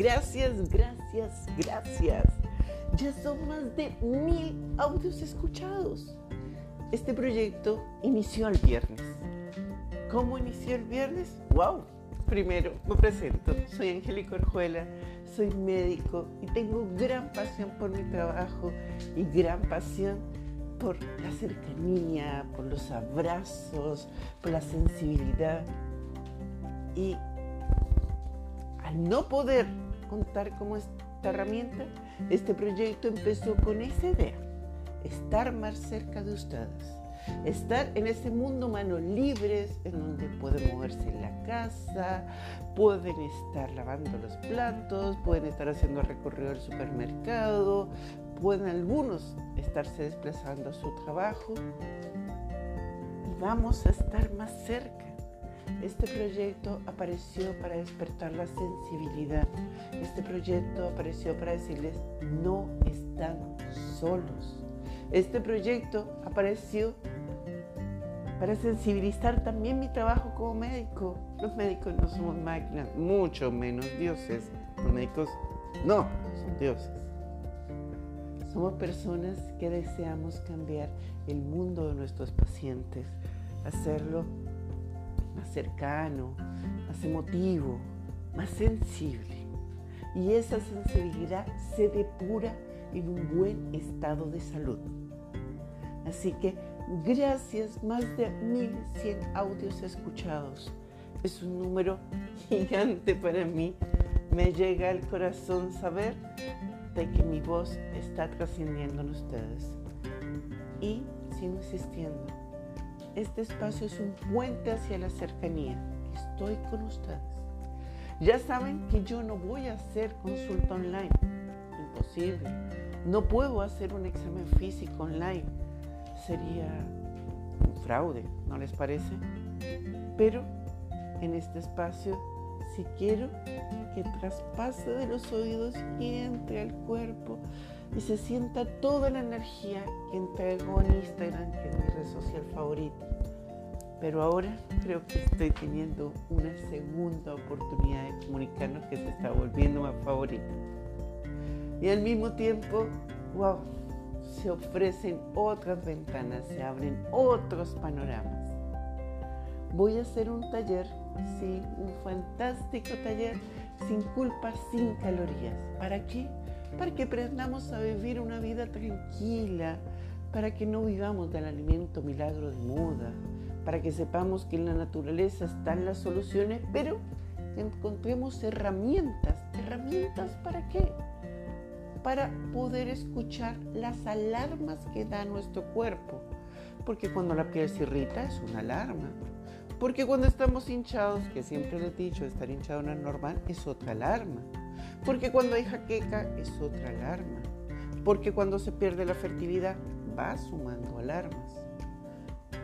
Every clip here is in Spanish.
Gracias, gracias, gracias. Ya son más de mil audios escuchados. Este proyecto inició el viernes. ¿Cómo inició el viernes? ¡Wow! Primero me presento. Soy Angélica Orjuela, soy médico y tengo gran pasión por mi trabajo y gran pasión por la cercanía, por los abrazos, por la sensibilidad. Y al no poder contar con esta herramienta, este proyecto empezó con esa idea, estar más cerca de ustedes, estar en ese mundo manos libres, en donde pueden moverse en la casa, pueden estar lavando los platos, pueden estar haciendo recorrido al supermercado, pueden algunos estarse desplazando a su trabajo. Y vamos a estar más cerca este proyecto apareció para despertar la sensibilidad. Este proyecto apareció para decirles, no están solos. Este proyecto apareció para sensibilizar también mi trabajo como médico. Los médicos no somos máquinas, mucho menos dioses. Los médicos no son dioses. Somos personas que deseamos cambiar el mundo de nuestros pacientes, hacerlo más cercano, más emotivo, más sensible. Y esa sensibilidad se depura en un buen estado de salud. Así que gracias, más de 1100 audios escuchados. Es un número gigante para mí. Me llega al corazón saber de que mi voz está trascendiendo en ustedes. Y sigo insistiendo este espacio es un puente hacia la cercanía. Estoy con ustedes. Ya saben que yo no voy a hacer consulta online. Imposible. No puedo hacer un examen físico online. Sería un fraude, ¿no les parece? Pero en este espacio, si quiero que traspase de los oídos y entre al cuerpo, y se sienta toda la energía que entrego en Instagram, que es mi red social favorita. Pero ahora creo que estoy teniendo una segunda oportunidad de comunicarnos que se está volviendo más favorita. Y al mismo tiempo, wow, se ofrecen otras ventanas, se abren otros panoramas. Voy a hacer un taller, sí, un fantástico taller sin culpa, sin calorías. ¿Para qué? Para que aprendamos a vivir una vida tranquila, para que no vivamos del alimento milagro de moda, para que sepamos que en la naturaleza están las soluciones, pero encontremos herramientas. ¿Herramientas para qué? Para poder escuchar las alarmas que da nuestro cuerpo. Porque cuando la piel se irrita es una alarma. Porque cuando estamos hinchados, que siempre les he dicho, estar hinchado no es normal, es otra alarma. Porque cuando hay jaqueca es otra alarma. Porque cuando se pierde la fertilidad va sumando alarmas.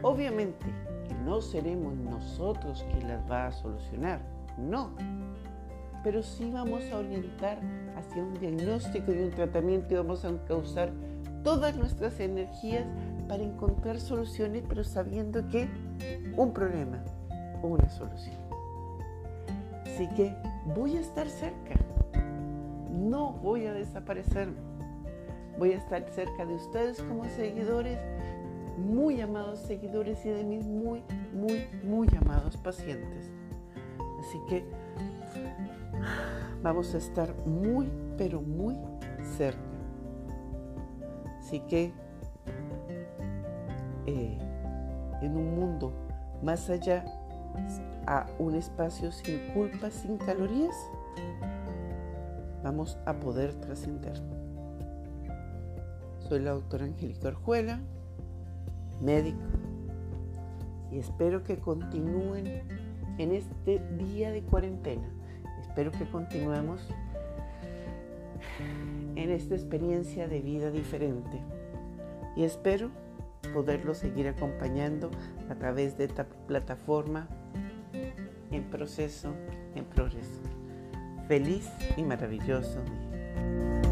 Obviamente que no seremos nosotros quien las va a solucionar, no. Pero sí vamos a orientar hacia un diagnóstico y un tratamiento y vamos a causar todas nuestras energías para encontrar soluciones, pero sabiendo que un problema, una solución. Así que voy a estar cerca voy a desaparecer. Voy a estar cerca de ustedes como seguidores, muy amados seguidores y de mis muy, muy, muy amados pacientes. Así que vamos a estar muy, pero muy cerca. Así que eh, en un mundo más allá, a un espacio sin culpa, sin calorías, vamos a poder trascender. Soy la doctora Angélica Orjuela, médico, y espero que continúen en este día de cuarentena. Espero que continuemos en esta experiencia de vida diferente. Y espero poderlo seguir acompañando a través de esta plataforma en proceso, en progreso feliz y maravilloso día.